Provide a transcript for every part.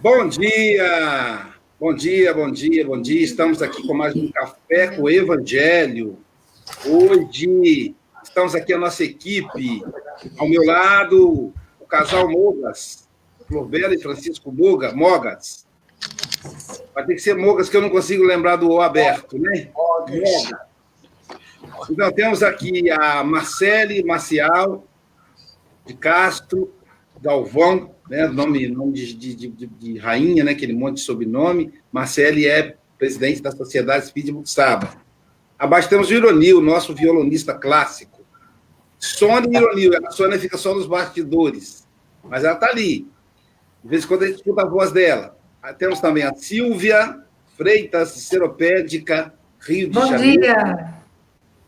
Bom dia! Bom dia, bom dia, bom dia. Estamos aqui com mais um Café com o Evangelho. Hoje estamos aqui a nossa equipe. Ao meu lado, o casal Mogas, Florbela e Francisco Moga, Mogas. Vai ter que ser Mogas, que eu não consigo lembrar do O aberto, né? Mogas. Então, temos aqui a Marcele Marcial de Castro, Galvão, né, nome, nome de, de, de, de, rainha, né, aquele monte de sobrenome. Marcele é presidente da Sociedade Espírita Buxaba. Abaixo temos o Ironil, nosso violonista clássico. Sônia Ironil, a Sônia fica só nos bastidores, mas ela está ali. De vez em quando a gente escuta a voz dela. Temos também a Silvia Freitas, Seropédica, Rio de Bom Janeiro. Bom dia!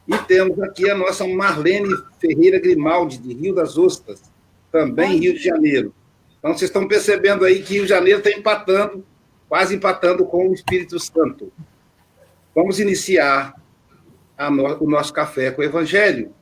E temos aqui a nossa Marlene Ferreira Grimaldi, de Rio das Ostras, também Rio de Janeiro. Então, vocês estão percebendo aí que de Janeiro está empatando, quase empatando com o Espírito Santo. Vamos iniciar no, o nosso café com o Evangelho,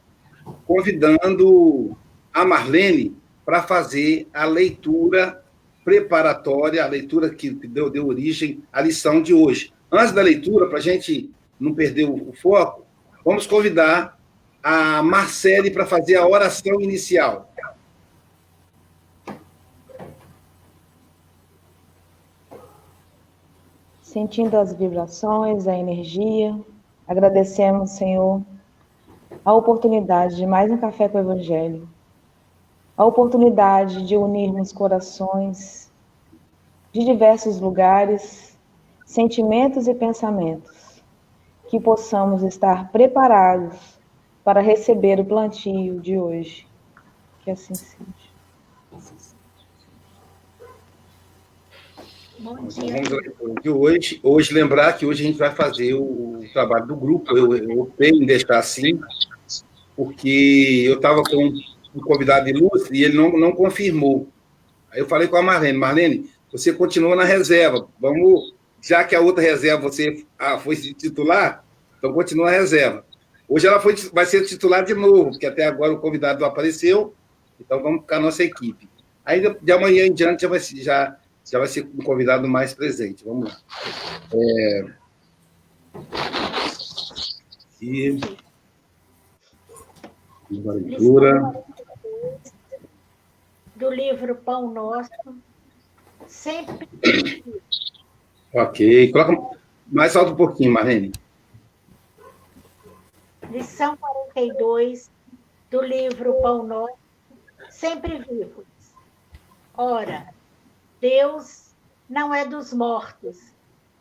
convidando a Marlene para fazer a leitura preparatória, a leitura que deu, deu origem à lição de hoje. Antes da leitura, para a gente não perder o, o foco, vamos convidar a Marcele para fazer a oração inicial. Sentindo as vibrações, a energia. Agradecemos, Senhor, a oportunidade de mais um café com o Evangelho, a oportunidade de unirmos corações de diversos lugares, sentimentos e pensamentos, que possamos estar preparados para receber o plantio de hoje. Que assim seja. Bom dia. De hoje, hoje, lembrar que hoje a gente vai fazer o, trabalho do grupo. Eu, eu optei em deixar assim, porque eu estava com um convidado ilustre e ele não, não confirmou. Aí eu falei com a Marlene: Marlene, você continua na reserva. Vamos, já que a outra reserva você ah, foi titular, então continua na reserva. Hoje ela foi, vai ser titular de novo, porque até agora o convidado não apareceu, então vamos ficar a nossa equipe. Aí de amanhã em diante já vai já já vai ser um convidado mais presente. Vamos lá. É... E... Uma leitura. Do livro Pão Nosso, sempre. Ok. Coloca mais alto um pouquinho, Marlene. Lição 42 do livro Pão Nosso, sempre vivos. Ora, Deus não é dos mortos,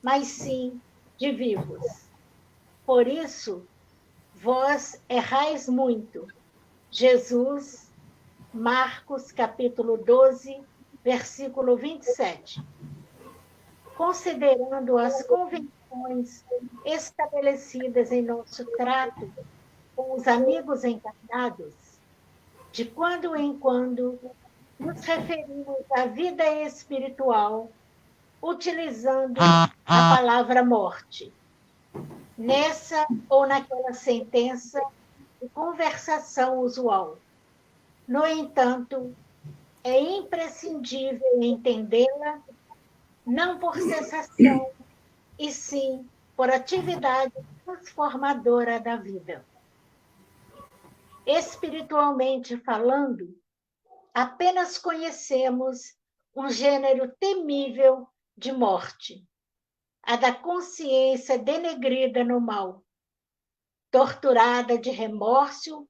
mas sim de vivos. Por isso, vós errais muito. Jesus, Marcos capítulo 12, versículo 27. Considerando as convenções estabelecidas em nosso trato com os amigos encarnados, de quando em quando nos referimos à vida espiritual utilizando a palavra morte. Nessa ou naquela sentença de conversação usual. No entanto, é imprescindível entendê-la não por sensação, e sim por atividade transformadora da vida. Espiritualmente falando, apenas conhecemos um gênero temível de morte, a da consciência denegrida no mal, torturada de remorso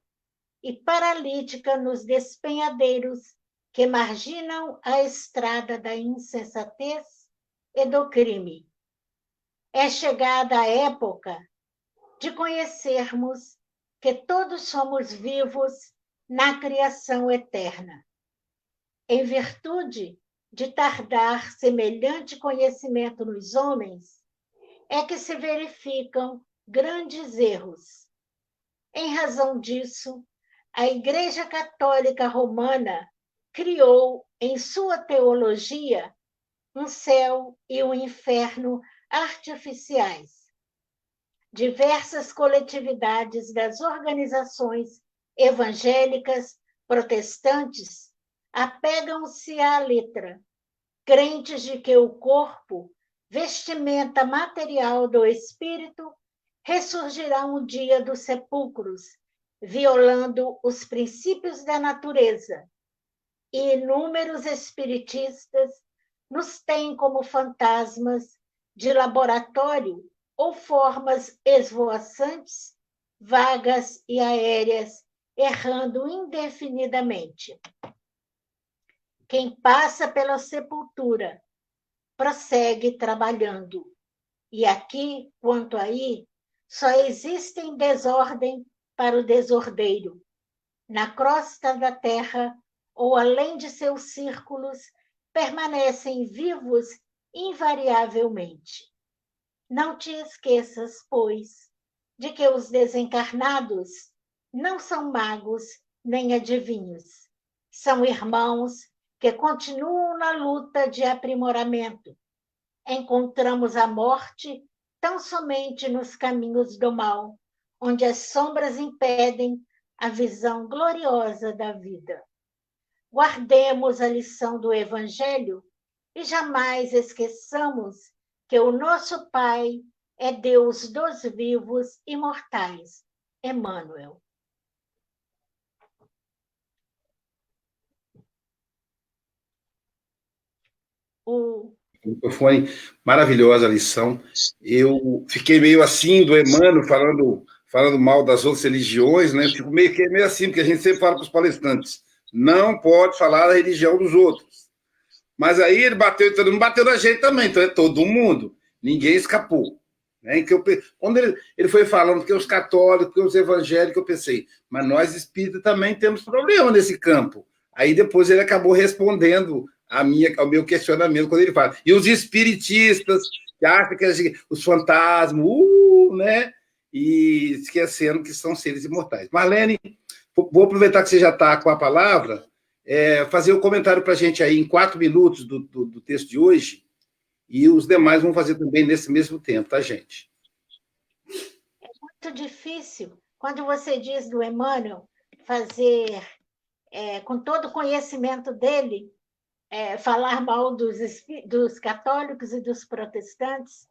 e paralítica nos despenhadeiros que marginam a estrada da insensatez e do crime. É chegada a época de conhecermos que todos somos vivos na criação eterna em virtude de tardar semelhante conhecimento nos homens, é que se verificam grandes erros. Em razão disso, a Igreja Católica Romana criou em sua teologia um céu e um inferno artificiais. Diversas coletividades das organizações evangélicas protestantes apegam-se à letra, crentes de que o corpo, vestimenta material do espírito, ressurgirá um dia dos sepulcros, violando os princípios da natureza. E inúmeros espiritistas nos têm como fantasmas de laboratório ou formas esvoaçantes, vagas e aéreas, errando indefinidamente. Quem passa pela sepultura prossegue trabalhando. E aqui, quanto aí, só existem desordem para o desordeiro. Na crosta da terra, ou além de seus círculos, permanecem vivos invariavelmente. Não te esqueças, pois, de que os desencarnados não são magos nem adivinhos. São irmãos que continuam na luta de aprimoramento. Encontramos a morte tão somente nos caminhos do mal, onde as sombras impedem a visão gloriosa da vida. Guardemos a lição do Evangelho e jamais esqueçamos que o nosso Pai é Deus dos vivos e mortais. Emmanuel. O... Maravilhosa lição. Eu fiquei meio assim do Emmanuel falando, falando mal das outras religiões, né? Fico meio, meio assim, porque a gente sempre fala para os palestrantes: não pode falar da religião dos outros. Mas aí ele bateu, todo mundo bateu na gente também, então é todo mundo. Ninguém escapou. Né? Que eu, quando ele, ele foi falando que os católicos, que os evangélicos, eu pensei, mas nós espíritas também temos problema nesse campo. Aí depois ele acabou respondendo a minha, ao meu questionamento quando ele fala. E os espiritistas, que acham que os fantasmas, uh, né? E esquecendo que são seres imortais. Marlene, vou aproveitar que você já está com a palavra é, fazer o um comentário para a gente aí em quatro minutos do, do, do, texto de hoje, e os demais vão fazer também nesse mesmo tempo, tá, gente? É muito difícil, quando você diz do Emmanuel, fazer, é, com todo o conhecimento dele, é, falar mal dos, dos católicos e dos protestantes,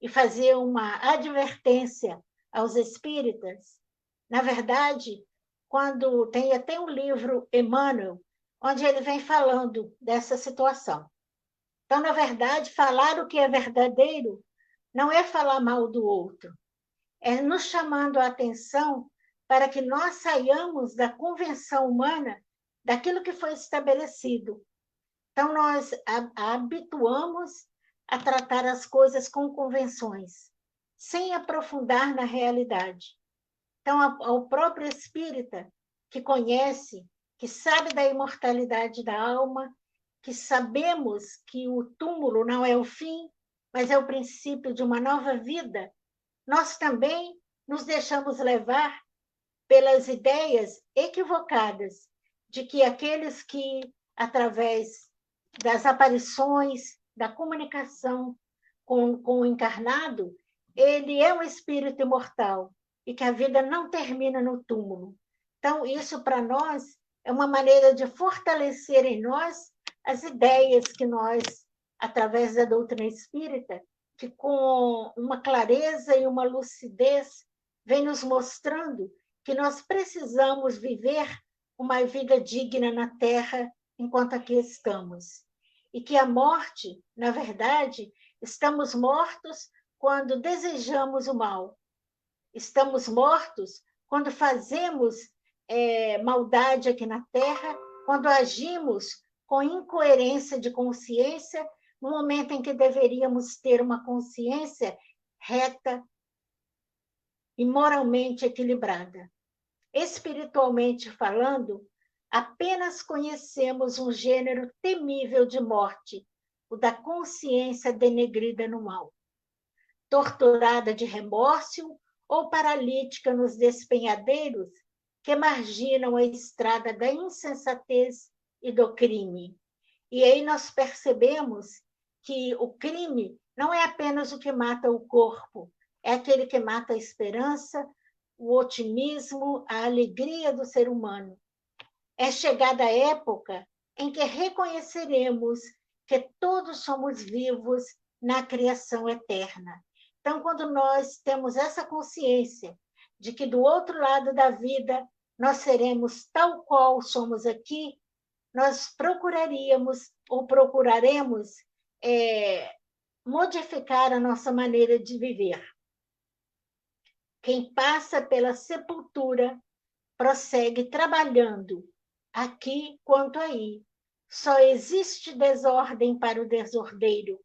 e fazer uma advertência aos espíritas. Na verdade, quando tem até um livro, Emmanuel, onde ele vem falando dessa situação. Então, na verdade, falar o que é verdadeiro não é falar mal do outro, é nos chamando a atenção para que nós saiamos da convenção humana daquilo que foi estabelecido. Então, nós habituamos a tratar as coisas com convenções, sem aprofundar na realidade. Então, ao próprio espírita que conhece que sabe da imortalidade da alma, que sabemos que o túmulo não é o fim, mas é o princípio de uma nova vida, nós também nos deixamos levar pelas ideias equivocadas de que aqueles que, através das aparições, da comunicação com, com o encarnado, ele é um espírito imortal e que a vida não termina no túmulo. Então, isso para nós é uma maneira de fortalecer em nós as ideias que nós, através da doutrina espírita, que com uma clareza e uma lucidez vem nos mostrando que nós precisamos viver uma vida digna na Terra enquanto aqui estamos. E que a morte, na verdade, estamos mortos quando desejamos o mal. Estamos mortos quando fazemos é, maldade aqui na Terra, quando agimos com incoerência de consciência, no momento em que deveríamos ter uma consciência reta e moralmente equilibrada. Espiritualmente falando, apenas conhecemos um gênero temível de morte, o da consciência denegrida no mal, torturada de remorso ou paralítica nos despenhadeiros que marginam a estrada da insensatez e do crime. E aí nós percebemos que o crime não é apenas o que mata o corpo, é aquele que mata a esperança, o otimismo, a alegria do ser humano. É chegada a época em que reconheceremos que todos somos vivos na criação eterna. Então, quando nós temos essa consciência de que do outro lado da vida nós seremos tal qual somos aqui, nós procuraríamos ou procuraremos é, modificar a nossa maneira de viver. Quem passa pela sepultura prossegue trabalhando, aqui quanto aí. Só existe desordem para o desordeiro.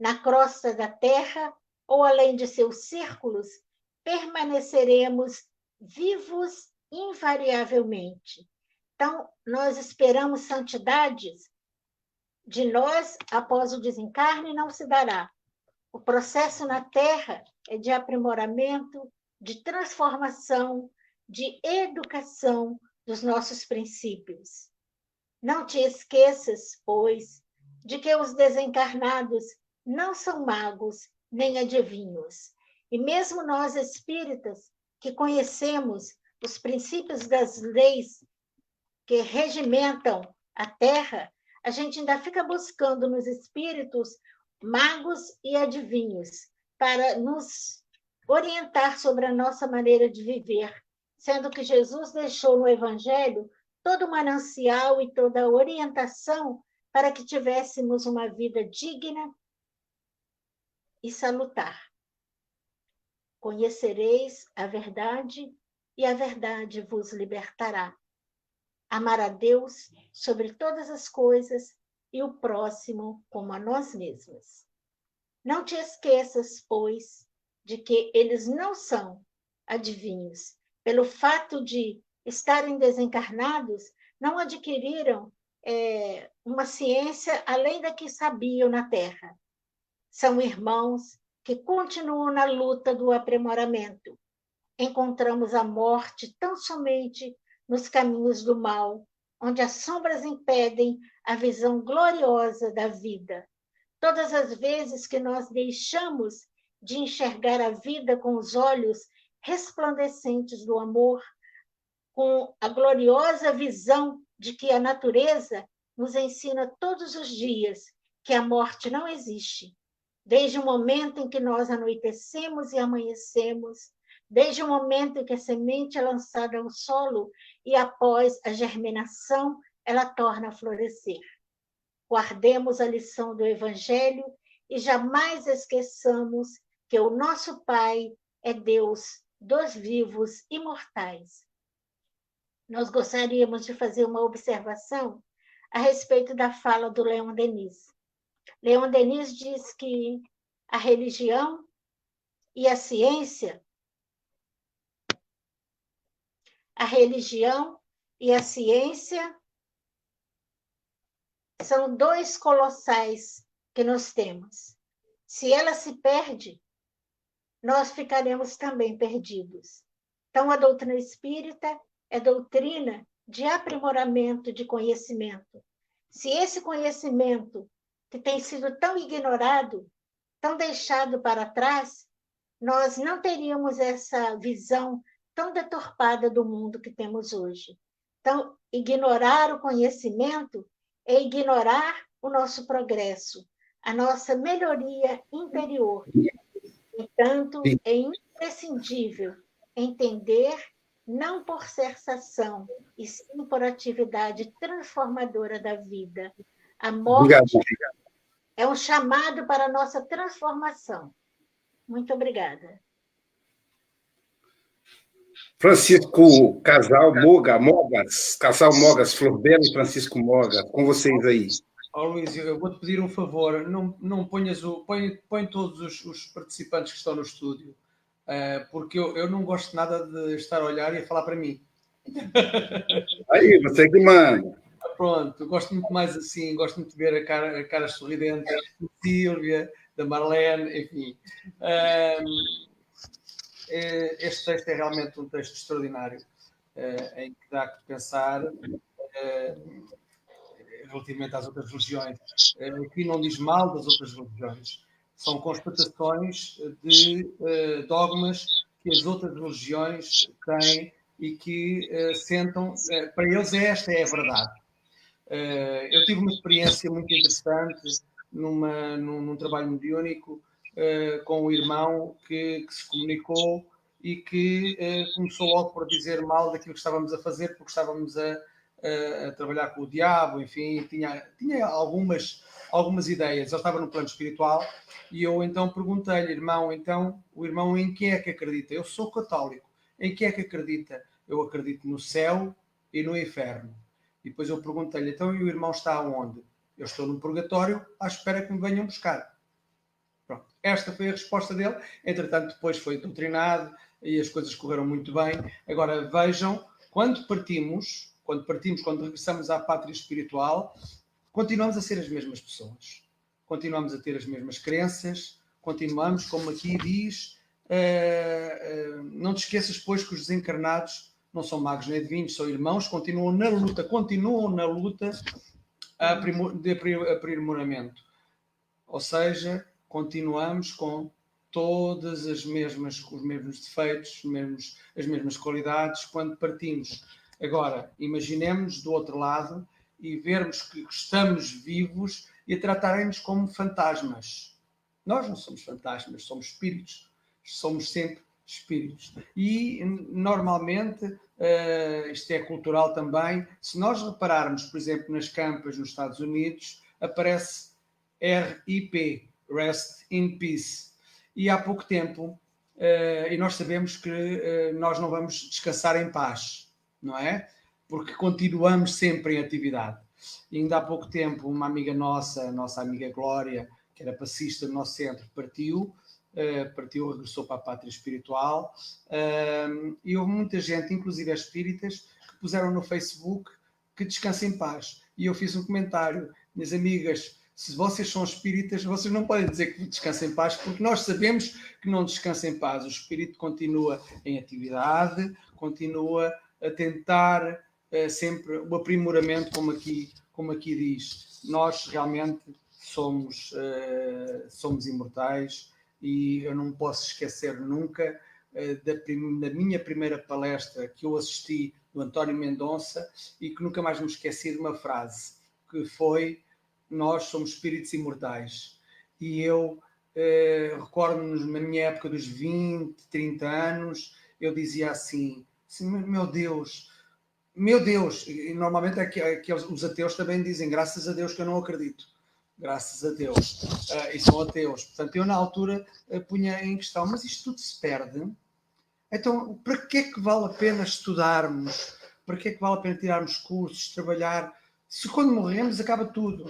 Na crosta da terra, ou além de seus círculos, permaneceremos vivos invariavelmente. Então, nós esperamos santidades de nós após o desencarne não se dará. O processo na Terra é de aprimoramento, de transformação, de educação dos nossos princípios. Não te esqueças, pois, de que os desencarnados não são magos nem adivinhos. E mesmo nós espíritas, que conhecemos os princípios das leis que regimentam a Terra, a gente ainda fica buscando nos espíritos magos e adivinhos para nos orientar sobre a nossa maneira de viver, sendo que Jesus deixou no Evangelho todo o manancial e toda a orientação para que tivéssemos uma vida digna e salutar. Conhecereis a verdade e a verdade vos libertará amar a Deus sobre todas as coisas e o próximo como a nós mesmos. Não te esqueças, pois, de que eles não são adivinhos. Pelo fato de estarem desencarnados, não adquiriram é, uma ciência além da que sabiam na Terra. São irmãos que continuam na luta do aprimoramento. Encontramos a morte tão somente nos caminhos do mal, onde as sombras impedem a visão gloriosa da vida. Todas as vezes que nós deixamos de enxergar a vida com os olhos resplandecentes do amor, com a gloriosa visão de que a natureza nos ensina todos os dias que a morte não existe. Desde o momento em que nós anoitecemos e amanhecemos, desde o momento em que a semente é lançada ao solo e após a germinação, ela torna a florescer. Guardemos a lição do Evangelho e jamais esqueçamos que o nosso Pai é Deus dos vivos imortais. Nós gostaríamos de fazer uma observação a respeito da fala do Leon Denis. Leon Denis diz que a religião e a ciência a religião e a ciência são dois colossais que nós temos. Se ela se perde, nós ficaremos também perdidos. Então, a doutrina espírita é doutrina de aprimoramento de conhecimento. Se esse conhecimento que tem sido tão ignorado, tão deixado para trás, nós não teríamos essa visão tão deturpada do mundo que temos hoje. Então, ignorar o conhecimento é ignorar o nosso progresso, a nossa melhoria interior. Entanto, é imprescindível entender, não por sensação, e sim por atividade transformadora da vida. A morte obrigado. é um chamado para a nossa transformação. Muito obrigada. Francisco Casal Moga, Mogas, Casal Mogas, Florbelo e Francisco Moga, com vocês aí. Oh, Luís, eu vou-te pedir um favor, não, não ponhas o. Põe, põe todos os, os participantes que estão no estúdio, uh, porque eu, eu não gosto nada de estar a olhar e a falar para mim. Aí, você que manda. Pronto, gosto muito mais assim, gosto muito de ver a cara, a cara sorridente da Silvia, da Marlene, enfim. Uh, é, este texto é realmente um texto extraordinário, é, em que dá que pensar é, relativamente às outras religiões. Aqui não diz mal das outras religiões, são constatações de dogmas que as outras religiões têm e que sentam, para eles esta é a verdade. Eu tive uma experiência muito interessante numa, num, num trabalho mediúnico com o irmão que, que, se comunicou e que começou logo por dizer mal daquilo que estávamos a fazer, porque estávamos a, a, trabalhar com o diabo, enfim, tinha, tinha algumas, algumas ideias. Ele estava no plano espiritual e eu então perguntei-lhe, irmão, então, o irmão em que é que acredita? Eu sou católico. Em que é que acredita? Eu acredito no céu e no inferno. E depois eu perguntei-lhe, então, e o irmão está onde? Eu estou no purgatório à espera que me venham buscar. Pronto. Esta foi a resposta dele. Entretanto, depois foi doutrinado e as coisas correram muito bem. Agora vejam, quando partimos, quando partimos, quando regressamos à pátria espiritual, continuamos a ser as mesmas pessoas. Continuamos a ter as mesmas crenças, continuamos, como aqui diz, uh, uh, não te esqueças, pois, que os desencarnados não são magos nem adivinhos, são irmãos, continuam na luta, continuam na luta de aprimoramento. Ou seja, continuamos com todas as mesmas, os mesmos defeitos, os mesmos, as mesmas qualidades quando partimos. Agora, imaginemos do outro lado e vermos que estamos vivos e tratarem-nos como fantasmas. Nós não somos fantasmas, somos espíritos. Somos sempre espíritos. E, normalmente, uh, isto é cultural também, se nós repararmos, por exemplo, nas campas nos Estados Unidos, aparece RIP, Rest in Peace. E há pouco tempo, uh, e nós sabemos que uh, nós não vamos descansar em paz, não é? Porque continuamos sempre em atividade. E ainda há pouco tempo, uma amiga nossa, nossa amiga Glória, que era passista do nosso centro, partiu uh, partiu, regressou para a pátria espiritual, uh, e houve muita gente, inclusive espíritas, que puseram no Facebook que descansa em paz. E eu fiz um comentário, minhas amigas, se vocês são espíritas, vocês não podem dizer que descansem em paz, porque nós sabemos que não descansa em paz. O espírito continua em atividade, continua a tentar uh, sempre o aprimoramento, como aqui, como aqui diz. Nós realmente somos, uh, somos imortais, e eu não posso esquecer nunca uh, da, da, minha primeira palestra que eu assisti do António Mendonça e que nunca mais me esqueci de uma frase que foi nós somos espíritos imortais e eu recordo-me na minha época dos 20, 30 anos eu dizia assim, assim meu Deus meu Deus, e normalmente é que, é que os ateus também dizem graças a Deus que eu não acredito graças a Deus, uh, e são ateus. Portanto, eu na altura uh, punha em questão, mas isto tudo se perde. Então, para que é que vale a pena estudarmos? Para que é que vale a pena tirarmos cursos, trabalhar? Se quando morremos acaba tudo.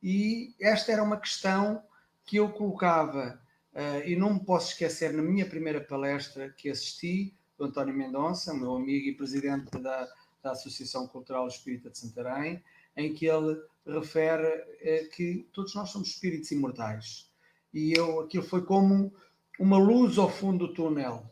E esta era uma questão que eu colocava, uh, e não me posso esquecer, na minha primeira palestra que assisti, do António Mendonça, meu amigo e presidente da, da Associação Cultural Espírita de Santarém, em que ele refere eh, que todos nós somos espíritos imortais. E eu, aquilo foi como uma luz ao fundo do túnel.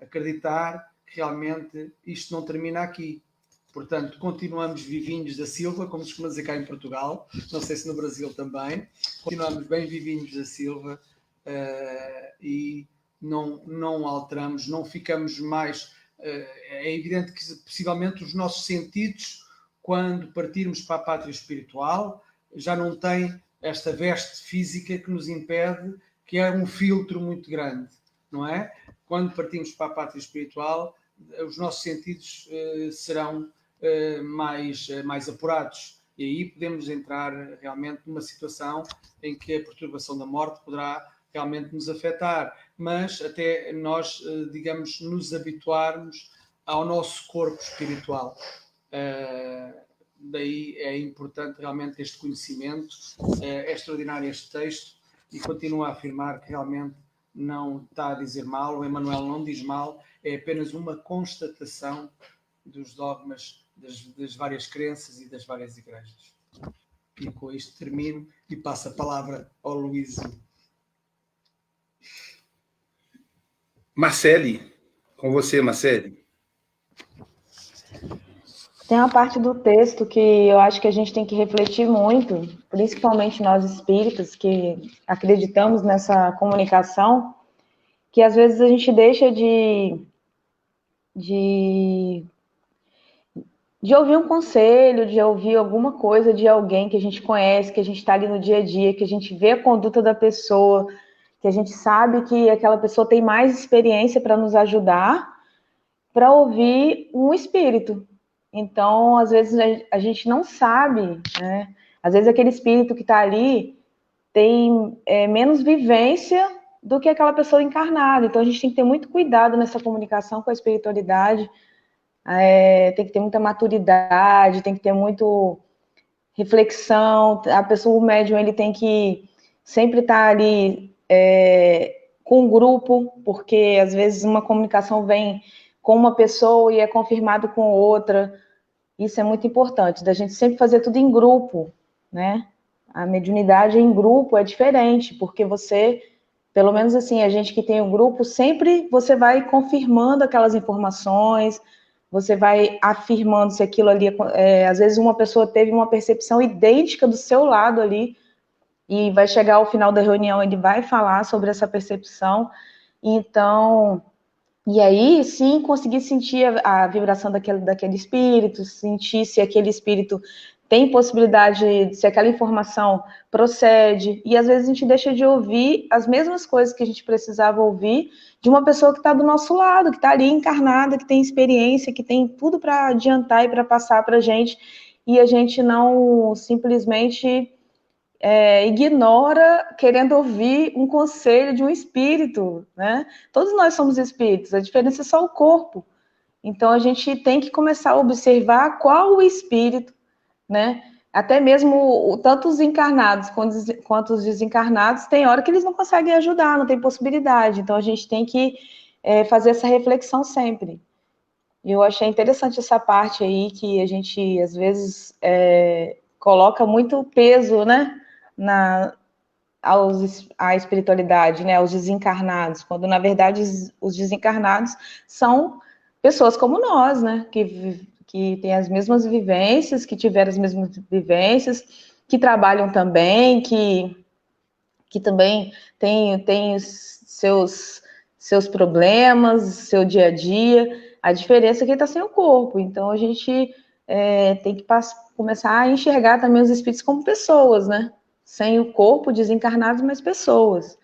Acreditar que realmente isto não termina aqui. Portanto, continuamos vivinhos da Silva, como se costuma dizer cá em Portugal, não sei se no Brasil também. Continuamos bem vivinhos da Silva uh, e não, não alteramos, não ficamos mais. Uh, é evidente que possivelmente os nossos sentidos quando partirmos para a pátria espiritual, já não tem esta veste física que nos impede, que é um filtro muito grande, não é? Quando partimos para a pátria espiritual, os nossos sentidos eh, serão eh, mais, eh, mais apurados. E aí podemos entrar realmente numa situação em que a perturbação da morte poderá realmente nos afetar, mas até nós, eh, digamos, nos habituarmos ao nosso corpo espiritual. Uh, daí é importante realmente este conhecimento, uh, é extraordinário este texto e continuo a afirmar que realmente não está a dizer mal, o Emmanuel não diz mal, é apenas uma constatação dos dogmas das, das várias crenças e das várias igrejas. E com isto termino e passo a palavra ao Luís. Marcele, com você, Marcele. Tem uma parte do texto que eu acho que a gente tem que refletir muito, principalmente nós espíritos que acreditamos nessa comunicação, que às vezes a gente deixa de, de de ouvir um conselho, de ouvir alguma coisa de alguém que a gente conhece, que a gente está ali no dia a dia, que a gente vê a conduta da pessoa, que a gente sabe que aquela pessoa tem mais experiência para nos ajudar, para ouvir um espírito. Então, às vezes a gente não sabe, né? Às vezes aquele espírito que está ali tem é, menos vivência do que aquela pessoa encarnada. Então a gente tem que ter muito cuidado nessa comunicação com a espiritualidade, é, tem que ter muita maturidade, tem que ter muito reflexão. A pessoa, o médium, ele tem que sempre estar ali é, com um grupo, porque às vezes uma comunicação vem com uma pessoa e é confirmado com outra. Isso é muito importante, da gente sempre fazer tudo em grupo, né? A mediunidade em grupo é diferente, porque você pelo menos assim, a gente que tem o um grupo, sempre você vai confirmando aquelas informações, você vai afirmando se aquilo ali, é, às vezes uma pessoa teve uma percepção idêntica do seu lado ali, e vai chegar ao final da reunião, ele vai falar sobre essa percepção, então, e aí sim conseguir sentir a, a vibração daquele, daquele espírito, sentir se aquele espírito tem possibilidade, se aquela informação procede, e às vezes a gente deixa de ouvir as mesmas coisas que a gente precisava ouvir de uma pessoa que está do nosso lado, que está ali encarnada, que tem experiência, que tem tudo para adiantar e para passar para a gente, e a gente não simplesmente é, ignora querendo ouvir um conselho de um espírito, né? Todos nós somos espíritos, a diferença é só o corpo. Então a gente tem que começar a observar qual o espírito né? Até mesmo tanto os encarnados quanto os desencarnados, tem hora que eles não conseguem ajudar, não tem possibilidade. Então a gente tem que é, fazer essa reflexão sempre. Eu achei interessante essa parte aí que a gente às vezes é, coloca muito peso, né, na aos, à espiritualidade, né, aos desencarnados, quando na verdade os desencarnados são pessoas como nós, né, que que têm as mesmas vivências, que tiveram as mesmas vivências, que trabalham também, que, que também têm, têm seus, seus problemas, seu dia a dia. A diferença é que está sem o corpo. Então, a gente é, tem que começar a enxergar também os espíritos como pessoas, né? Sem o corpo, desencarnados, mas pessoas.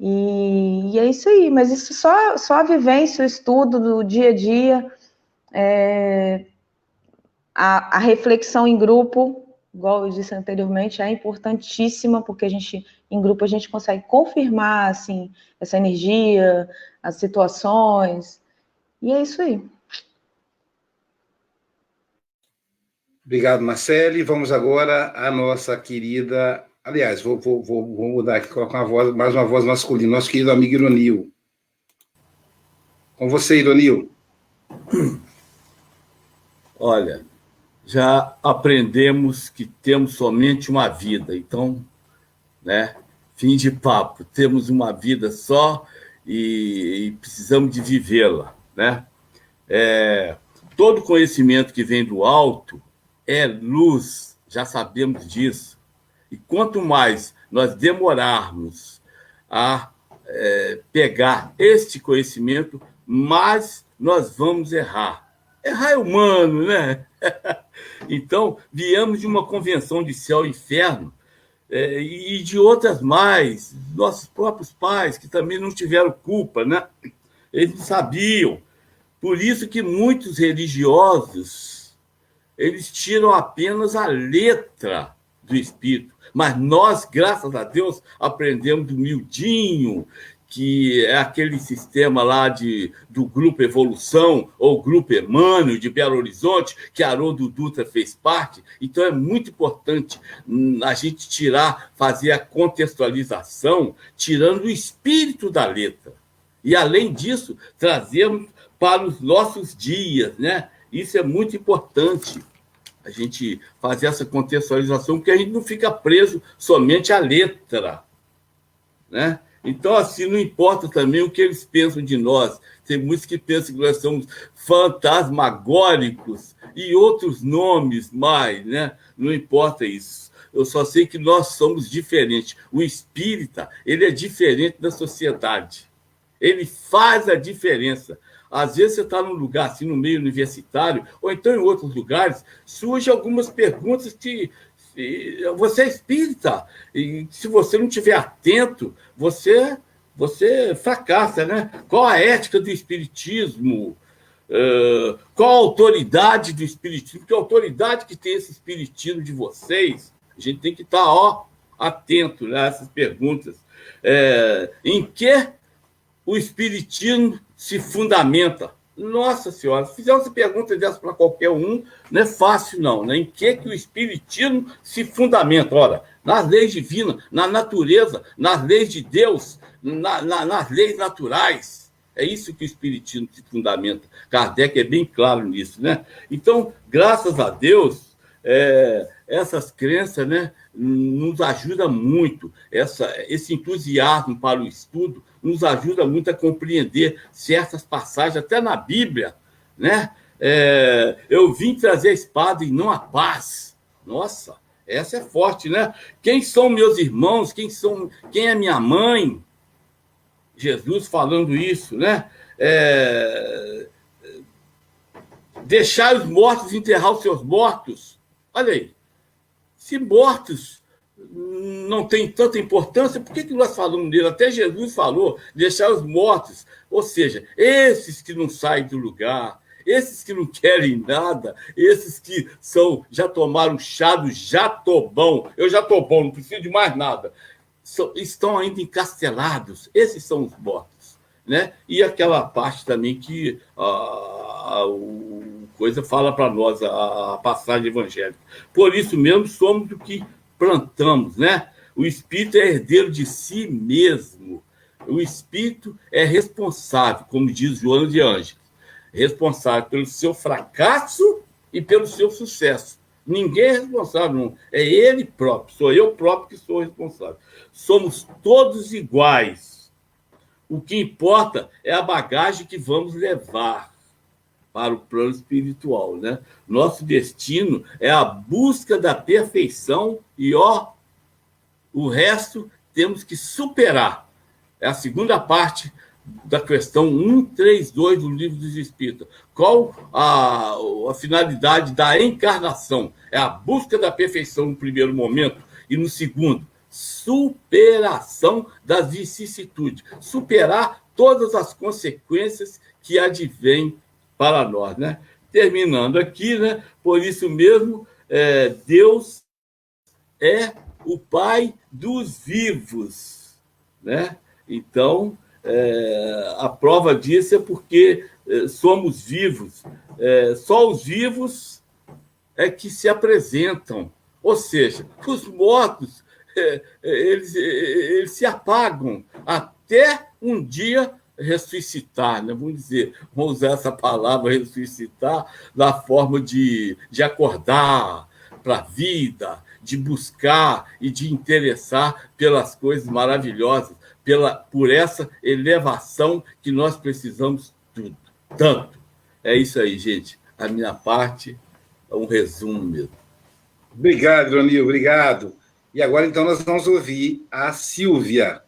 E, e, é isso aí, mas isso só, só a vivência, o estudo do dia a dia, é, a, a, reflexão em grupo, igual eu disse anteriormente, é importantíssima, porque a gente, em grupo, a gente consegue confirmar, assim, essa energia, as situações, e é isso aí. Obrigado, Marcele. Vamos agora à nossa querida. Aliás, vou, vou, vou, vou mudar aqui, colocar uma voz, mais uma voz masculina, nosso querido amigo Ironil. Com você, Ironil. Olha, já aprendemos que temos somente uma vida, então, né? Fim de papo, temos uma vida só e, e precisamos de vivê-la, né? É, todo conhecimento que vem do alto é luz, já sabemos disso. E quanto mais nós demorarmos a é, pegar este conhecimento, mais nós vamos errar é raio humano, né? então, viemos de uma convenção de céu e inferno é, e de outras mais, nossos próprios pais, que também não tiveram culpa, né? Eles não sabiam. Por isso que muitos religiosos, eles tiram apenas a letra do Espírito. Mas nós, graças a Deus, aprendemos do miudinho, que é aquele sistema lá de, do Grupo Evolução ou Grupo Emmanuel de Belo Horizonte, que Haroldo Dutra fez parte. Então é muito importante hum, a gente tirar, fazer a contextualização, tirando o espírito da letra. E, além disso, trazermos para os nossos dias, né? Isso é muito importante, a gente fazer essa contextualização, porque a gente não fica preso somente à letra, né? Então, assim, não importa também o que eles pensam de nós. Tem muitos que pensam que nós somos fantasmagóricos e outros nomes mais, né? Não importa isso. Eu só sei que nós somos diferentes. O espírita, ele é diferente da sociedade. Ele faz a diferença. Às vezes você está num lugar assim, no meio universitário, ou então em outros lugares, surgem algumas perguntas que você é espírita, e se você não estiver atento, você, você fracassa, né? Qual a ética do espiritismo? Qual a autoridade do espiritismo? Que autoridade que tem esse espiritismo de vocês? A gente tem que estar, tá, ó, atento né, essas perguntas. É, em que o espiritismo se fundamenta? Nossa Senhora, se fizer uma pergunta dessa para qualquer um, não é fácil, não. Né? Em que, que o Espiritismo se fundamenta? Ora, nas leis divinas, na natureza, nas leis de Deus, na, na, nas leis naturais. É isso que o Espiritismo se fundamenta. Kardec é bem claro nisso, né? Então, graças a Deus, é, essas crenças né, nos ajuda muito, essa, esse entusiasmo para o estudo nos ajuda muito a compreender certas passagens, até na Bíblia, né? É, eu vim trazer a espada e não a paz. Nossa, essa é forte, né? Quem são meus irmãos? Quem são? Quem é minha mãe? Jesus falando isso, né? É, deixar os mortos enterrar os seus mortos. Olha aí. Se mortos não tem tanta importância, por que, que nós falamos dele? Até Jesus falou, deixar os mortos. Ou seja, esses que não saem do lugar, esses que não querem nada, esses que são já tomaram chá do jatobão, eu já tô bom, não preciso de mais nada, estão ainda encastelados, esses são os mortos. Né? E aquela parte também que a, a, o coisa fala para nós, a, a passagem evangélica. Por isso mesmo somos o que plantamos, né? O espírito é herdeiro de si mesmo. O espírito é responsável, como diz João de Anjos, responsável pelo seu fracasso e pelo seu sucesso. Ninguém é responsável, não. É ele próprio, sou eu próprio que sou responsável. Somos todos iguais. O que importa é a bagagem que vamos levar para o plano espiritual, né? Nosso destino é a busca da perfeição e ó, o resto temos que superar. É a segunda parte da questão 132 do Livro dos Espíritos. Qual a, a finalidade da encarnação? É a busca da perfeição no primeiro momento e no segundo, superação das vicissitudes, superar todas as consequências que advêm para nós, né? Terminando aqui, né? Por isso mesmo, é, Deus é o Pai dos vivos, né? Então, é, a prova disso é porque é, somos vivos. É, só os vivos é que se apresentam. Ou seja, os mortos, eles, eles se apagam até um dia ressuscitar, né? vamos dizer, vamos usar essa palavra ressuscitar na forma de, de acordar para a vida, de buscar e de interessar pelas coisas maravilhosas, pela, por essa elevação que nós precisamos tudo, tanto. É isso aí, gente. A minha parte é um resumo mesmo. Obrigado, Ronil, obrigado. E agora, então, nós vamos ouvir a Silvia.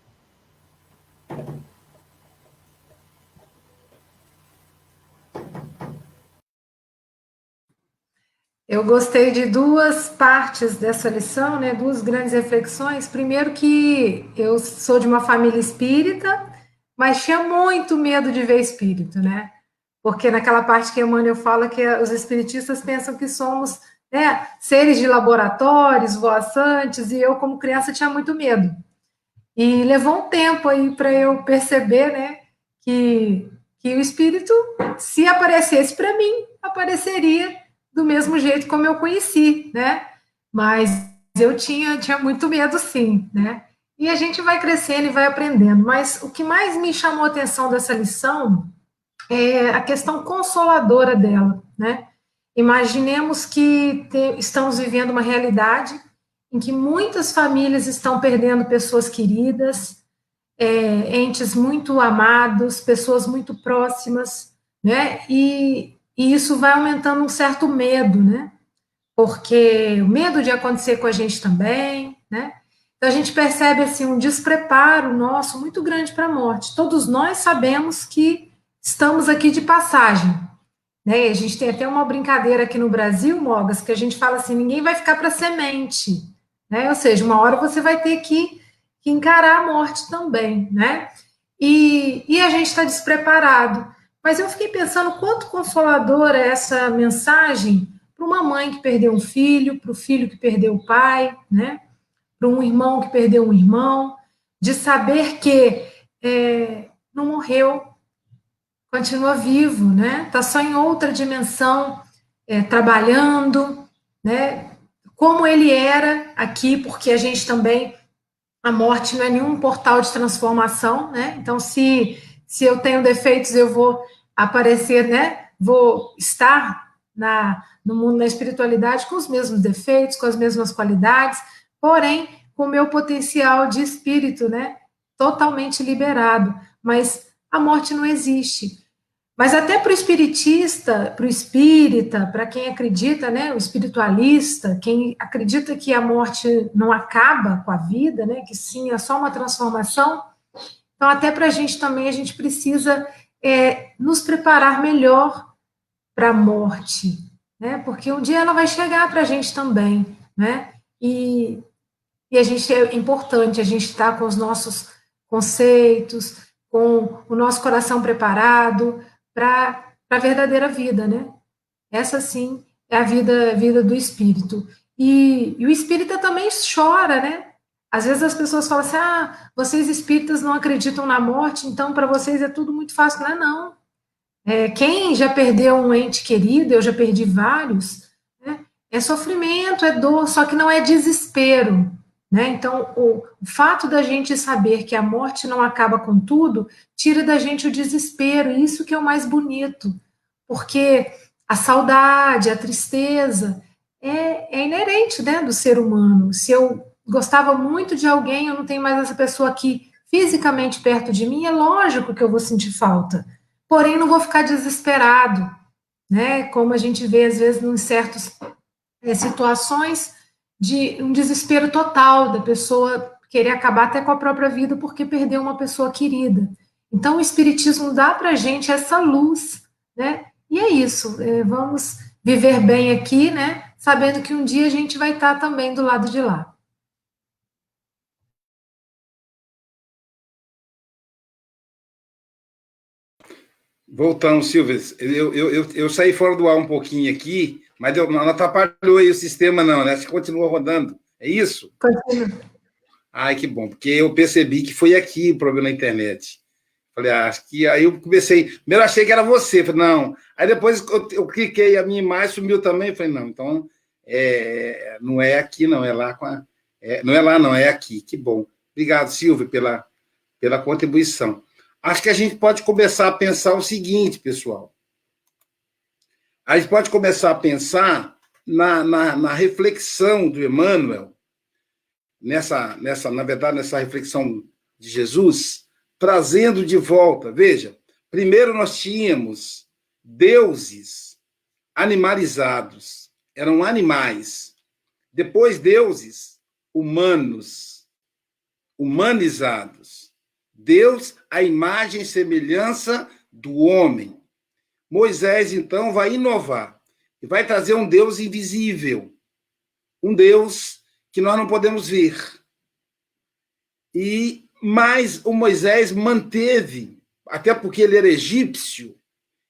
Eu gostei de duas partes dessa lição, né? Duas grandes reflexões. Primeiro que eu sou de uma família espírita, mas tinha muito medo de ver espírito, né? Porque naquela parte que Emmanuel fala que os espiritistas pensam que somos né, seres de laboratórios, voaçantes, e eu, como criança, tinha muito medo. E levou um tempo aí para eu perceber, né, que, que o espírito, se aparecesse para mim, apareceria do mesmo jeito como eu conheci, né? Mas eu tinha, tinha muito medo, sim, né? E a gente vai crescendo e vai aprendendo. Mas o que mais me chamou a atenção dessa lição é a questão consoladora dela, né? Imaginemos que te, estamos vivendo uma realidade em que muitas famílias estão perdendo pessoas queridas, é, entes muito amados, pessoas muito próximas, né? E e isso vai aumentando um certo medo, né? Porque o medo de acontecer com a gente também, né? Então a gente percebe assim um despreparo nosso muito grande para a morte. Todos nós sabemos que estamos aqui de passagem. Né? A gente tem até uma brincadeira aqui no Brasil, Mogas, que a gente fala assim: ninguém vai ficar para semente. Né? Ou seja, uma hora você vai ter que, que encarar a morte também. Né? E, e a gente está despreparado. Mas eu fiquei pensando quanto consoladora é essa mensagem para uma mãe que perdeu um filho, para o filho que perdeu o pai, né? para um irmão que perdeu um irmão, de saber que é, não morreu, continua vivo, né? Está só em outra dimensão, é, trabalhando, né? Como ele era aqui, porque a gente também a morte não é nenhum portal de transformação, né? Então, se se eu tenho defeitos, eu vou aparecer, né? Vou estar na no mundo da espiritualidade com os mesmos defeitos, com as mesmas qualidades, porém com o meu potencial de espírito, né? Totalmente liberado. Mas a morte não existe. Mas até para o espiritista, para o espírita, para quem acredita, né, o espiritualista, quem acredita que a morte não acaba com a vida, né, que sim, é só uma transformação. Então, até para a gente também, a gente precisa é, nos preparar melhor para a morte, né, porque um dia ela vai chegar para a gente também, né, e e a gente é importante a gente estar tá com os nossos conceitos, com o nosso coração preparado para a verdadeira vida, né? Essa sim é a vida, vida do espírito. E, e o espírita também chora, né? Às vezes as pessoas falam assim: ah, vocês espíritas não acreditam na morte, então para vocês é tudo muito fácil. Não é, não. É, quem já perdeu um ente querido, eu já perdi vários, né? é sofrimento, é dor, só que não é desespero. Né? Então, o, fato da gente saber que a morte não acaba com tudo, tira da gente o desespero, e isso que é o mais bonito, porque a saudade, a tristeza é, é inerente né, do ser humano. Se eu gostava muito de alguém, eu não tenho mais essa pessoa aqui fisicamente perto de mim, é lógico que eu vou sentir falta. Porém, não vou ficar desesperado, né? Como a gente vê às vezes em certas é, situações de um desespero total da pessoa querer acabar até com a própria vida porque perdeu uma pessoa querida. Então, o Espiritismo dá para a gente essa luz, né? E é isso, é, vamos viver bem aqui, né? Sabendo que um dia a gente vai estar também do lado de lá. Voltamos, Silvia. Eu, eu, eu, eu, saí fora do ar um pouquinho aqui, mas eu, não atrapalhou aí o sistema, não, né? Você continua rodando. É isso? Continua. Ai, que bom, porque eu percebi que foi aqui o problema na internet. Falei, ah, acho que aí eu comecei. Primeiro achei que era você, falei, não. Aí depois eu, eu cliquei, a minha imagem sumiu também. Falei, não, então é, não é aqui, não, é lá com a. É, não é lá, não, é aqui. Que bom. Obrigado, Silvio, pela, pela contribuição. Acho que a gente pode começar a pensar o seguinte, pessoal a gente pode começar a pensar na, na, na reflexão do Emmanuel, nessa, nessa, na verdade, nessa reflexão de Jesus, trazendo de volta. Veja, primeiro nós tínhamos deuses animalizados, eram animais. Depois, deuses humanos, humanizados. Deus, a imagem e semelhança do homem. Moisés, então, vai inovar e vai trazer um Deus invisível, um Deus que nós não podemos ver. E mais o Moisés manteve, até porque ele era egípcio,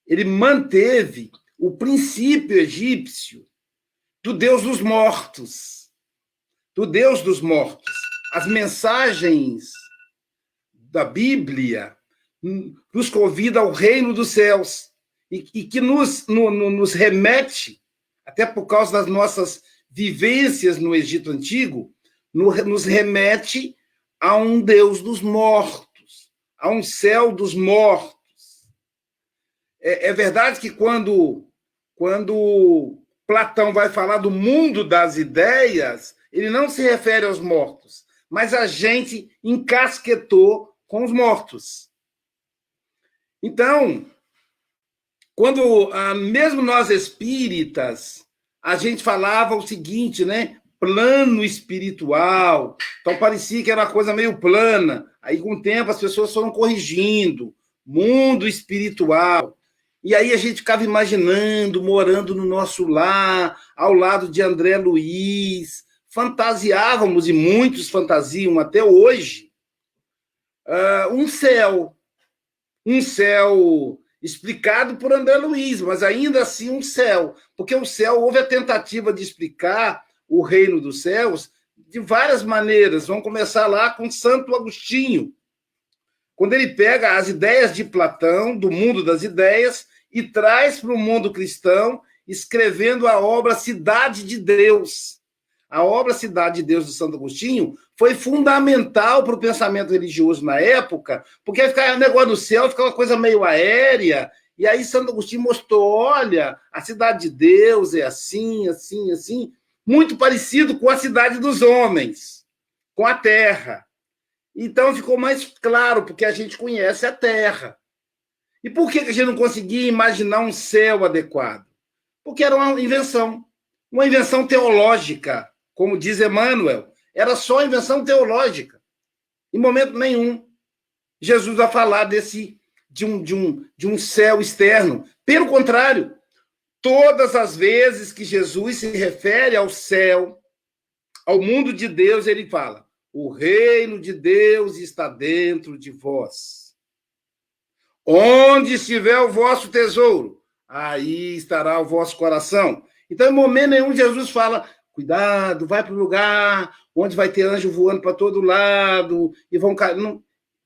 ele manteve o princípio egípcio do Deus dos mortos, do Deus dos mortos. As mensagens da Bíblia nos convida ao reino dos céus e, e que nos, no, no, nos remete, até por causa das nossas vivências no Egito Antigo, no, nos remete a um Deus dos mortos, a um céu dos mortos. É, é verdade que quando, quando Platão vai falar do mundo das ideias, ele não se refere aos mortos, mas a gente encasquetou com os mortos. Então, quando, ah, mesmo nós espíritas, a gente falava o seguinte, né? Plano espiritual. Então parecia que era uma coisa meio plana. Aí, com o tempo, as pessoas foram corrigindo, mundo espiritual. E aí a gente ficava imaginando, morando no nosso lar, ao lado de André Luiz, fantasiávamos, e muitos fantasiam até hoje, uh, um céu. Um céu explicado por André Luiz, mas ainda assim um céu. Porque o céu, houve a tentativa de explicar o reino dos céus de várias maneiras. Vamos começar lá com Santo Agostinho, quando ele pega as ideias de Platão, do mundo das ideias, e traz para o mundo cristão, escrevendo a obra Cidade de Deus. A obra Cidade de Deus do Santo Agostinho foi fundamental para o pensamento religioso na época, porque aí ficava negócio do céu, ficava uma coisa meio aérea, e aí Santo Agostinho mostrou: olha, a cidade de Deus é assim, assim, assim, muito parecido com a cidade dos homens, com a terra. Então ficou mais claro, porque a gente conhece a terra. E por que a gente não conseguia imaginar um céu adequado? Porque era uma invenção, uma invenção teológica, como diz Emmanuel. Era só invenção teológica. Em momento nenhum, Jesus vai falar desse de um, de um, de um céu externo. Pelo contrário, todas as vezes que Jesus se refere ao céu, ao mundo de Deus, ele fala: o reino de Deus está dentro de vós. Onde estiver o vosso tesouro, aí estará o vosso coração. Então, em momento nenhum, Jesus fala: cuidado, vai para o lugar onde vai ter anjo voando para todo lado e vão. Não,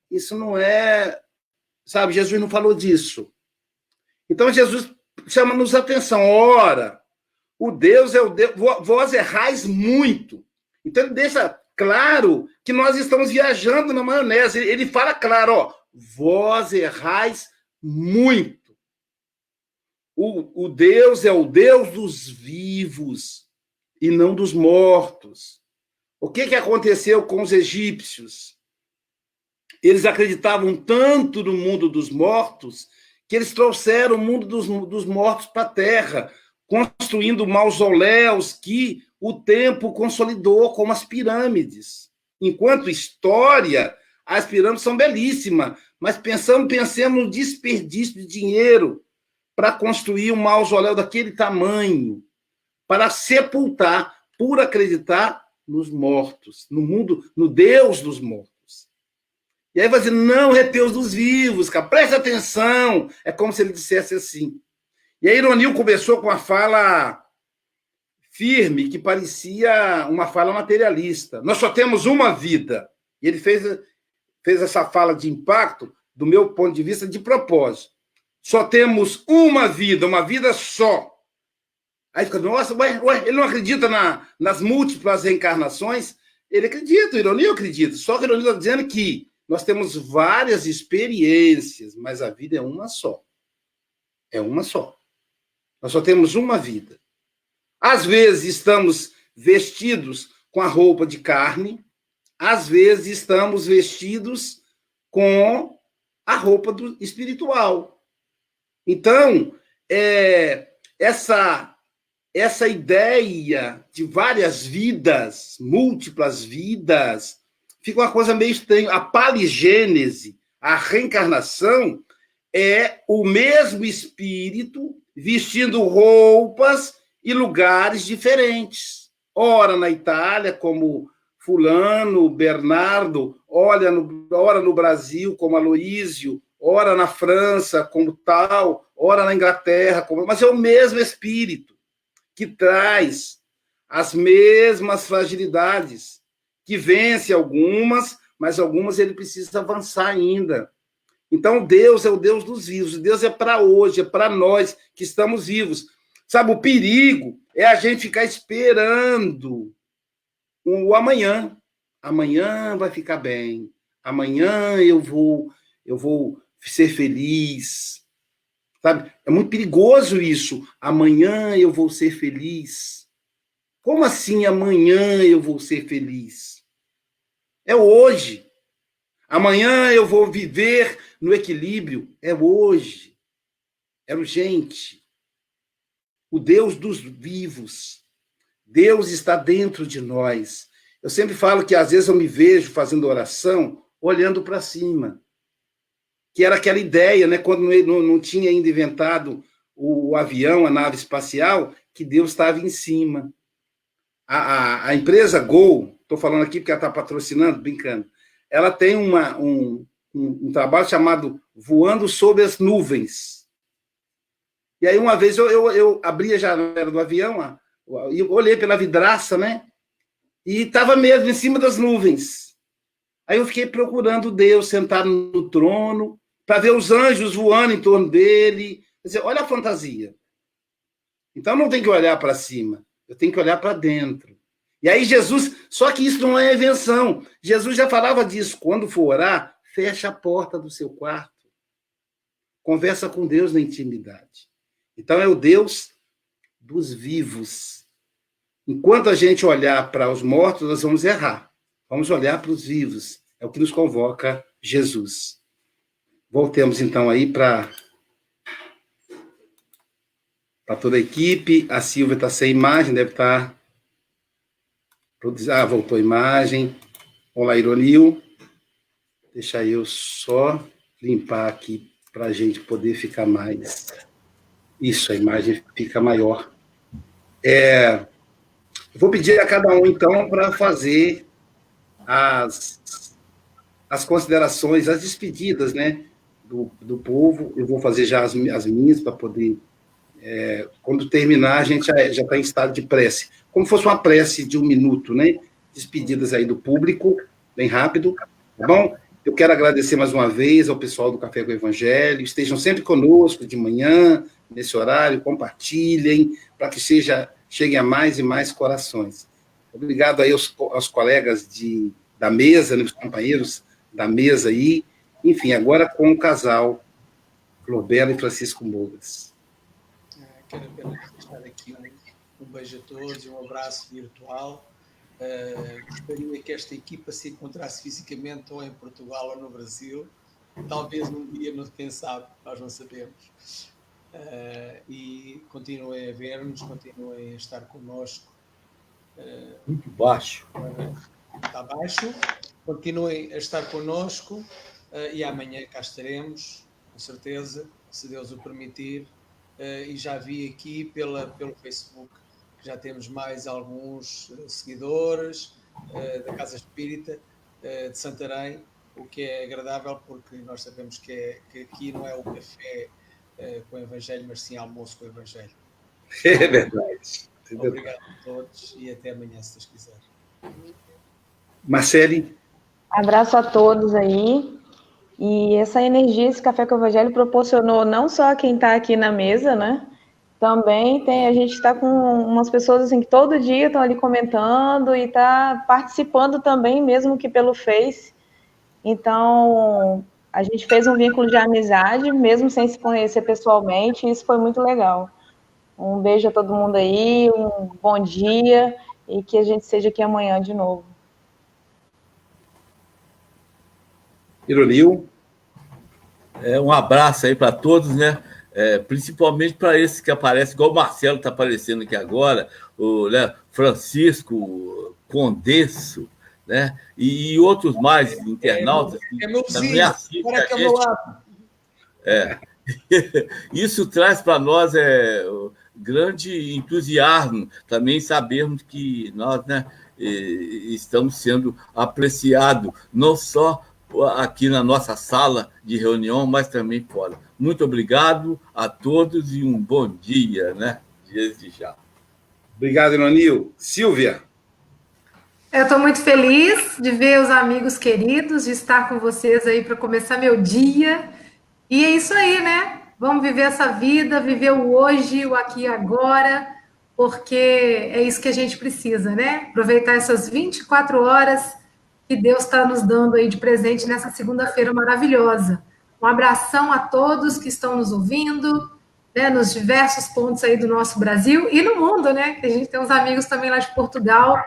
isso não é. Sabe, Jesus não falou disso. Então, Jesus chama-nos atenção. Ora, o Deus é o Deus, vós errais muito. Então, ele deixa claro que nós estamos viajando na maionese. Ele fala claro, ó, vós errais muito. O, o Deus é o Deus dos vivos e não dos mortos. O que, que aconteceu com os egípcios? Eles acreditavam tanto no mundo dos mortos que eles trouxeram o mundo dos, dos mortos para a terra, construindo mausoléus que o tempo consolidou como as pirâmides. Enquanto história, as pirâmides são belíssimas, mas pensamos, pensemos no desperdício de dinheiro para construir um mausoléu daquele tamanho, para sepultar, por acreditar nos mortos, no mundo, no Deus dos mortos. E aí vai dizer, não, é Deus dos vivos, cara, preste atenção. É como se ele dissesse assim. E aí Ironil começou com a fala firme que parecia uma fala materialista. Nós só temos uma vida. E ele fez, fez essa fala de impacto, do meu ponto de vista, de propósito. Só temos uma vida, uma vida só. Aí fica, nossa, ué, ué, ele não acredita na, nas múltiplas reencarnações? Ele acredita, Ironia acredita. Só que o Ironia está dizendo que nós temos várias experiências, mas a vida é uma só. É uma só. Nós só temos uma vida. Às vezes estamos vestidos com a roupa de carne, às vezes estamos vestidos com a roupa do espiritual. Então, é, essa essa ideia de várias vidas, múltiplas vidas, fica uma coisa meio estranha. A paligênese, a reencarnação, é o mesmo espírito vestindo roupas e lugares diferentes. Ora na Itália, como Fulano, Bernardo, olha no, ora no Brasil, como Aloísio, ora na França, como tal, ora na Inglaterra, como... mas é o mesmo espírito que traz as mesmas fragilidades, que vence algumas, mas algumas ele precisa avançar ainda. Então, Deus é o Deus dos vivos, Deus é para hoje, é para nós que estamos vivos. Sabe, o perigo é a gente ficar esperando o amanhã. Amanhã vai ficar bem. Amanhã eu vou eu vou ser feliz. Sabe? É muito perigoso isso. Amanhã eu vou ser feliz. Como assim amanhã eu vou ser feliz? É hoje. Amanhã eu vou viver no equilíbrio. É hoje. É urgente o Deus dos vivos. Deus está dentro de nós. Eu sempre falo que às vezes eu me vejo fazendo oração olhando para cima. Que era aquela ideia, né, quando não, não tinha ainda inventado o, o, avião, a nave espacial, que Deus estava em cima. A, a, a empresa Gol, estou falando aqui porque ela está patrocinando, brincando, ela tem uma, um, um, um, trabalho chamado Voando Sobre as Nuvens. E aí, uma vez, eu, eu, eu abri a janela do avião, e olhei pela vidraça, né? E estava mesmo em cima das nuvens. Aí eu fiquei procurando Deus sentado no trono, para ver os anjos voando em torno dele. Quer dizer, olha a fantasia. Então não tem que olhar para cima, eu tenho que olhar para dentro. E aí Jesus, só que isso não é invenção. Jesus já falava disso. Quando for orar, fecha a porta do seu quarto. Conversa com Deus na intimidade. Então é o Deus dos vivos. Enquanto a gente olhar para os mortos, nós vamos errar. Vamos olhar para os vivos. É o que nos convoca Jesus. Voltemos então aí para para toda a equipe. A Silvia está sem imagem, deve estar. Tá... Ah, voltou a imagem. Olá, Ironil. Deixa eu só limpar aqui para a gente poder ficar mais. Isso, a imagem fica maior. É, vou pedir a cada um, então, para fazer as, as considerações, as despedidas, né? Do, do povo. Eu vou fazer já as, as minhas para poder. É, quando terminar, a gente já está em estado de prece. Como fosse uma prece de um minuto, né? Despedidas aí do público, bem rápido, tá bom? Eu quero agradecer mais uma vez ao pessoal do Café com o Evangelho. Estejam sempre conosco de manhã, nesse horário, compartilhem, para que seja, cheguem a mais e mais corações. Obrigado aí aos, aos colegas de, da mesa, né, os companheiros da mesa aí. Enfim, agora com o casal Globela e Francisco Mogas. É, quero apenas deixar aqui um, um beijo a todos, um abraço virtual. Uh, gostaria que esta equipa se encontrasse fisicamente ou em Portugal ou no Brasil. Talvez um dia, não quem sabe, nós não sabemos. Uh, e continuem a ver-nos, continuem a estar connosco. Uh, Muito baixo. está baixo. Continuem a estar connosco e amanhã cá estaremos, com certeza, se Deus o permitir. e já vi aqui pela, pelo Facebook que já temos mais alguns seguidores da Casa Espírita de Santarém, o que é agradável porque nós sabemos que, é, que aqui não é o café com o Evangelho, mas sim almoço com o Evangelho. É verdade. Obrigado a todos e até amanhã, se Deus quiser. Marcele. Abraço a todos aí. E essa energia, esse café com o Evangelho proporcionou não só a quem está aqui na mesa, né? Também tem, a gente está com umas pessoas assim que todo dia estão ali comentando e está participando também, mesmo que pelo Face. Então, a gente fez um vínculo de amizade, mesmo sem se conhecer pessoalmente, e isso foi muito legal. Um beijo a todo mundo aí, um bom dia e que a gente seja aqui amanhã de novo. Ironil. É, um abraço aí para todos, né? É, principalmente para esse que aparece, igual o Marcelo está aparecendo aqui agora, o né, Francisco Condesso, né? E, outros mais internautas é, é meu também assistem a é gente. É. Isso traz para nós é, grande entusiasmo também sabermos que nós né, estamos sendo apreciados, não só aqui na nossa sala de reunião, mas também fora. Muito obrigado a todos e um bom dia, né? Desde já. Obrigado, Nonil. Silvia. Eu estou muito feliz de ver os amigos queridos, de estar com vocês aí para começar meu dia. E é isso aí, né? Vamos viver essa vida, viver o hoje, o aqui e agora, porque é isso que a gente precisa, né? Aproveitar essas 24 horas que Deus está nos dando aí de presente nessa segunda-feira maravilhosa. Um abração a todos que estão nos ouvindo, né, nos diversos pontos aí do nosso Brasil e no mundo, né? Que a gente tem uns amigos também lá de Portugal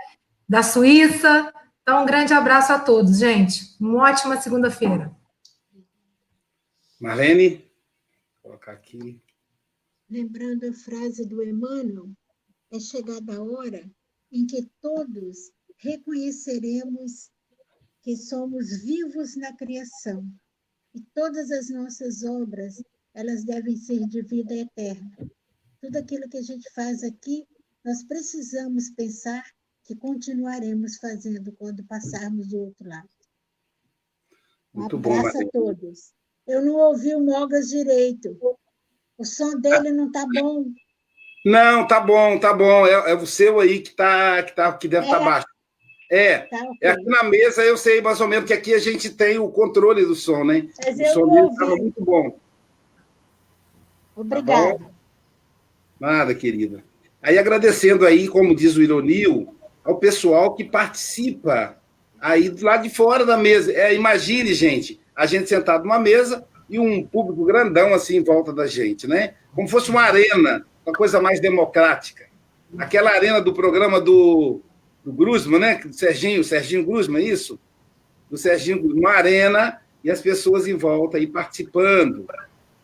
da Suíça. Então, um grande abraço a todos, gente. Uma ótima segunda-feira. Marlene, vou colocar aqui. Lembrando a frase do Emmanuel, é chegada a hora em que todos reconheceremos que somos vivos na criação E todas as nossas obras, elas devem ser de vida eterna. Tudo aquilo que a gente faz aqui, nós precisamos pensar que continuaremos fazendo quando passarmos do outro lado. Um Muito abraço bom, a todos. Eu não ouvi o Mogas direito. O som dele não está bom. Não, tá bom, tá bom. É, é o seu aí que, tá, que, tá, que deve estar tá é. baixo. É, tá, é aqui na mesa eu sei mais ou menos que aqui a gente tem o controle do som, né? Mas o som estava muito bom. Obrigada. Tá Nada, querida. Aí agradecendo aí, como diz o Ironil, ao pessoal que participa aí do lado de fora da mesa. É, imagine, gente, a gente sentado numa mesa e um público grandão assim em volta da gente, né? Como fosse uma arena, uma coisa mais democrática. Aquela arena do programa do do Grusman, né? Do Serginho, Serginho Grusman, é isso? Do Serginho Grusman, arena e as pessoas em volta aí participando.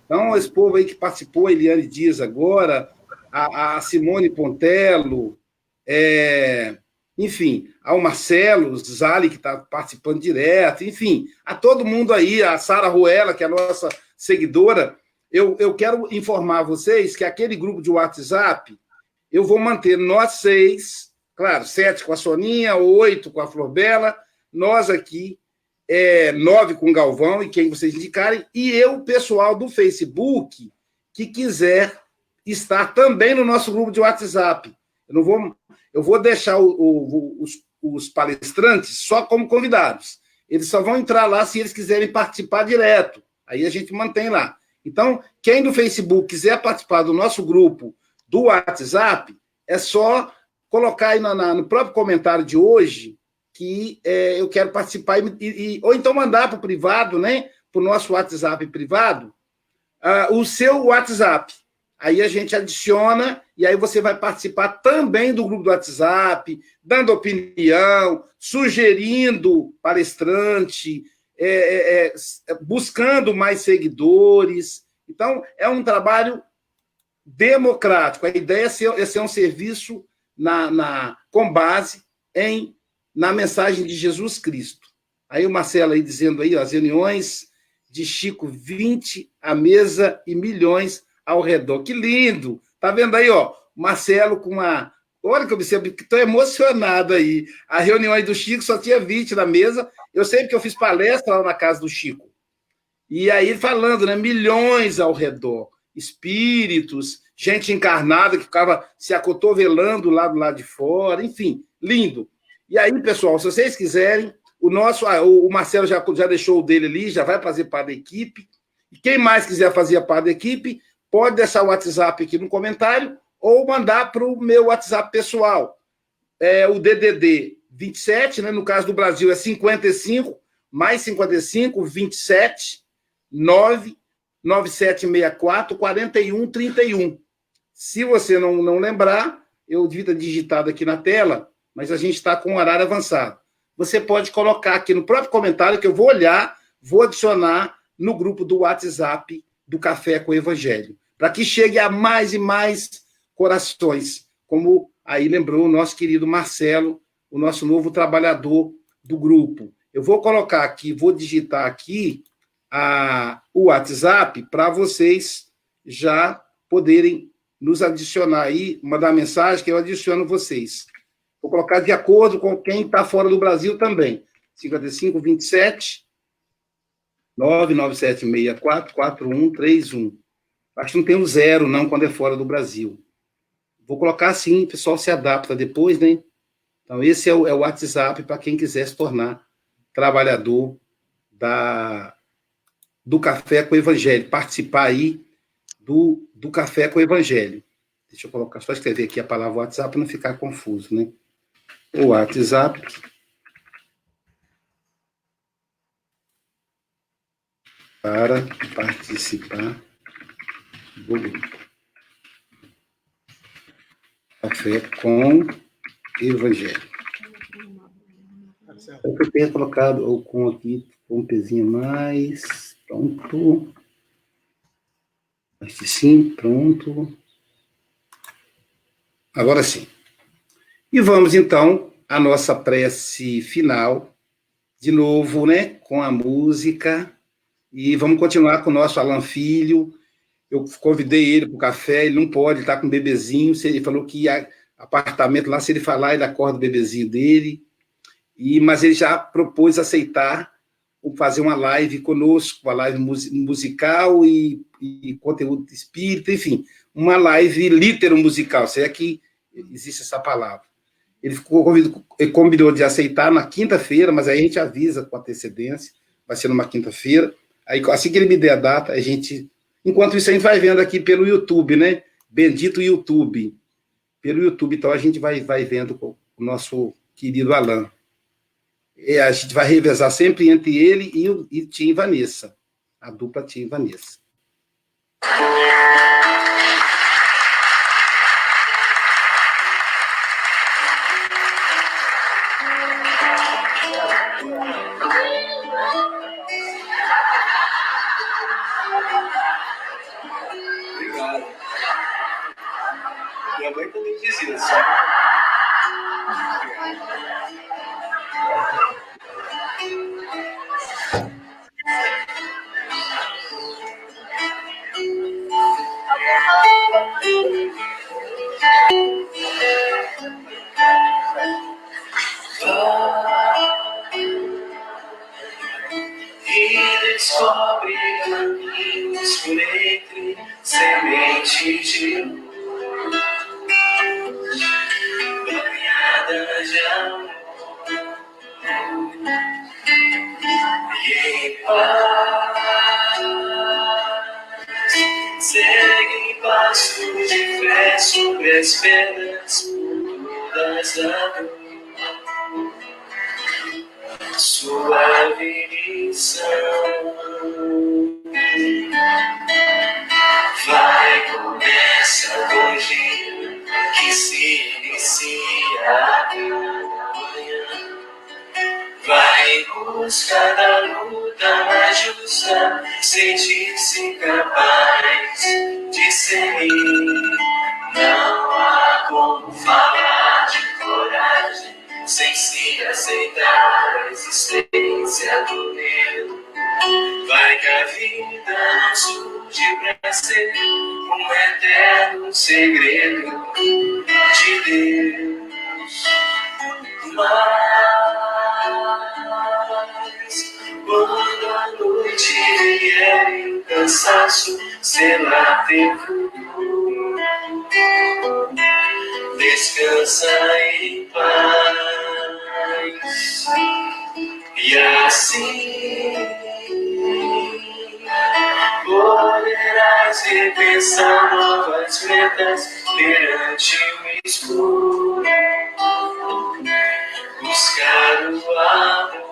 Então, esse povo aí que participou, Eliane Dias agora, a, a Simone Pontello, é, enfim, ao Marcelo Zali, que está participando direto, enfim, a todo mundo aí, a Sara Ruela, que é a nossa seguidora, eu, eu quero informar vocês que aquele grupo de WhatsApp, eu vou manter nós seis, Claro, sete com a Soninha, oito com a Flor Bela, nós aqui, é, nove com o Galvão e quem vocês indicarem, e eu, pessoal do Facebook, que quiser estar também no nosso grupo de WhatsApp. Eu não vou, eu vou deixar o, o, os, os palestrantes só como convidados. Eles só vão entrar lá se eles quiserem participar direto. Aí a gente mantém lá. Então, quem do Facebook quiser participar do nosso grupo do WhatsApp, é só colocar aí na, na, no próprio comentário de hoje que é, eu quero participar, e, e, ou então mandar para o privado, né? Para o nosso WhatsApp privado, uh, o seu WhatsApp. Aí a gente adiciona e aí você vai participar também do grupo do WhatsApp, dando opinião, sugerindo palestrante, é, é, é, buscando mais seguidores. Então, é um trabalho democrático. A ideia é ser, é ser um serviço na, na, com base em na mensagem de Jesus Cristo. Aí o Marcelo aí dizendo aí, as reuniões de Chico, 20 à mesa e milhões ao redor. Que lindo! Tá vendo aí, ó, Marcelo com uma... Olha que eu observo, que estou emocionado aí. A reunião aí do Chico só tinha 20 na mesa. Eu sei porque eu fiz palestra lá na casa do Chico. E aí falando, né, milhões ao redor. Espíritos, gente encarnada que ficava se acotovelando lá do lado de fora, enfim, lindo. E aí, pessoal, se vocês quiserem, o nosso, ah, o Marcelo já, já deixou o dele ali, já vai fazer parte da equipe. E quem mais quiser fazer parte da equipe, pode deixar o WhatsApp aqui no comentário ou mandar para o meu WhatsApp pessoal. É o DDD 27, né? no caso do Brasil é 55, mais 55, 27, 9, 9764 4131. Se você não, não lembrar, eu devia ter digitado aqui na tela, mas a gente está com o horário avançado. Você pode colocar aqui no próprio comentário que eu vou olhar, vou adicionar no grupo do WhatsApp do Café com o Evangelho, para que chegue a mais e mais corações, como aí lembrou o nosso querido Marcelo, o nosso novo trabalhador do grupo. Eu vou colocar aqui, vou digitar aqui a, o WhatsApp para vocês já poderem nos adicionar aí, mandar mensagem que eu adiciono vocês. Vou colocar de acordo com quem está fora do Brasil também. 55 27 99764 4131. Acho que não tem um zero, não, quando é fora do Brasil. Vou colocar assim, o pessoal se adapta depois, né? Então, esse é o, é o WhatsApp para quem quiser se tornar trabalhador da, do Café com o Evangelho, participar aí do, do Café com o Evangelho. Deixa eu colocar, só escrever aqui a palavra WhatsApp para não ficar confuso, né? O WhatsApp. Para participar do Café com Evangelho. Eu tenho colocado ou com aqui, com um pezinho mais. Pronto. Este sim, pronto. Agora sim. E vamos então à nossa prece final, de novo, né, com a música E vamos continuar com o nosso Alan Filho. Eu convidei ele para o café, ele não pode, ele está com um bebezinho. Ele falou que ia apartamento lá, se ele falar, ele acorda o bebezinho dele. E, mas ele já propôs aceitar fazer uma live conosco, uma live musical e, e conteúdo espírita, enfim, uma live litero musical, se é que existe essa palavra. Ele ficou convido, ele combinou de aceitar na quinta-feira, mas aí a gente avisa com antecedência, vai ser numa quinta-feira. Aí assim que ele me der a data, a gente, enquanto isso a gente vai vendo aqui pelo YouTube, né? Bendito YouTube, pelo YouTube. Então a gente vai vai vendo com o nosso querido Alan. É, a gente vai revezar sempre entre ele e, o, e Tim e Vanessa, a dupla Tim e Vanessa. Banhadas de amor. E em paz, segue passos de fé sobre as pedras das. Suave missão busca da luta mais justa, sentir-se capaz de ser. Não há como falar de coragem sem se aceitar a existência do medo. Vai que a vida não surge pra ser um eterno segredo de Deus. Mas quando a noite vier e o cansaço teu futuro, descansa em paz. E assim poderás repensar novas metas perante o escuro. Buscar o amor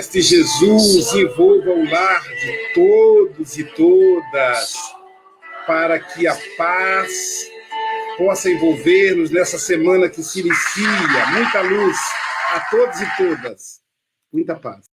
Mestre Jesus envolva o lar de todos e todas, para que a paz possa envolver-nos nessa semana que se inicia. Muita luz a todos e todas. Muita paz.